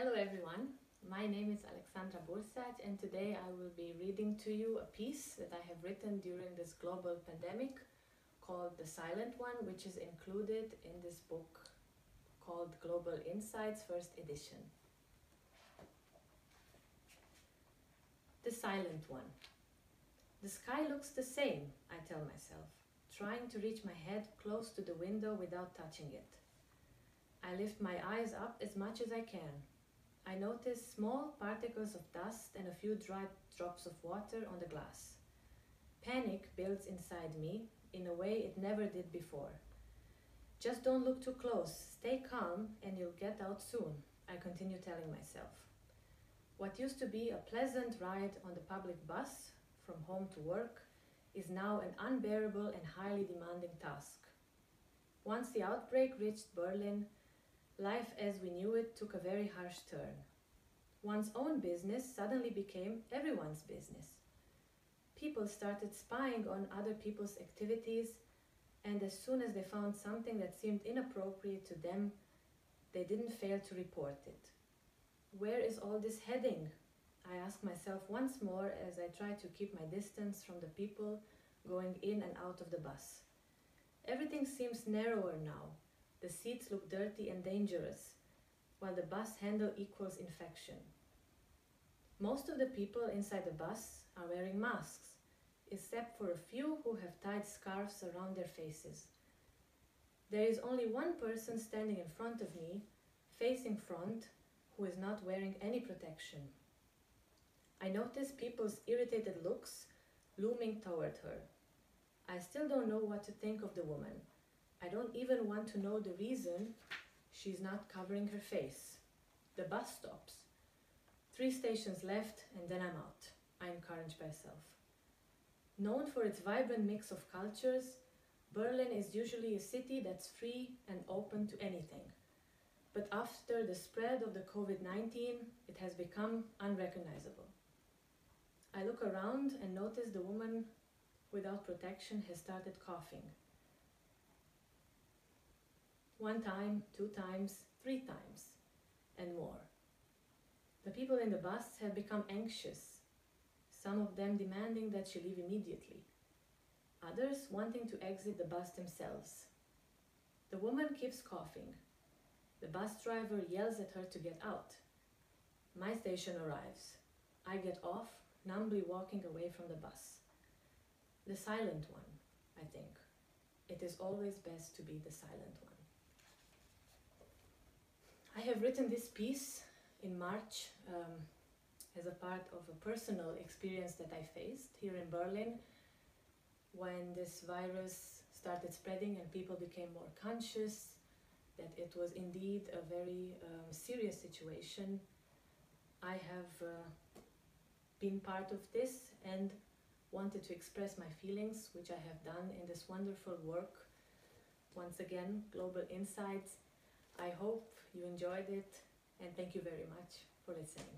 Hello everyone, my name is Alexandra Bursac and today I will be reading to you a piece that I have written during this global pandemic called The Silent One, which is included in this book called Global Insights First Edition. The Silent One. The sky looks the same, I tell myself, trying to reach my head close to the window without touching it. I lift my eyes up as much as I can. I notice small particles of dust and a few dry drops of water on the glass. Panic builds inside me in a way it never did before. Just don't look too close, stay calm, and you'll get out soon, I continue telling myself. What used to be a pleasant ride on the public bus from home to work is now an unbearable and highly demanding task. Once the outbreak reached Berlin, life as we knew it took a very harsh turn. One's own business suddenly became everyone's business. People started spying on other people's activities, and as soon as they found something that seemed inappropriate to them, they didn't fail to report it. Where is all this heading? I ask myself once more as I try to keep my distance from the people going in and out of the bus. Everything seems narrower now. The seats look dirty and dangerous, while the bus handle equals infection. Most of the people inside the bus are wearing masks, except for a few who have tied scarves around their faces. There is only one person standing in front of me, facing front, who is not wearing any protection. I notice people's irritated looks looming toward her. I still don't know what to think of the woman. I don't even want to know the reason she's not covering her face. The bus stops. Three stations left, and then I'm out. I encourage myself. Known for its vibrant mix of cultures, Berlin is usually a city that's free and open to anything. But after the spread of the COVID 19, it has become unrecognizable. I look around and notice the woman without protection has started coughing. One time, two times, three times, and more. The people in the bus have become anxious, some of them demanding that she leave immediately, others wanting to exit the bus themselves. The woman keeps coughing. The bus driver yells at her to get out. My station arrives. I get off, numbly walking away from the bus. The silent one, I think. It is always best to be the silent one. I have written this piece in March um, as a part of a personal experience that I faced here in Berlin when this virus started spreading and people became more conscious that it was indeed a very um, serious situation. I have uh, been part of this and wanted to express my feelings, which I have done in this wonderful work. Once again, Global Insights. I hope you enjoyed it and thank you very much for listening.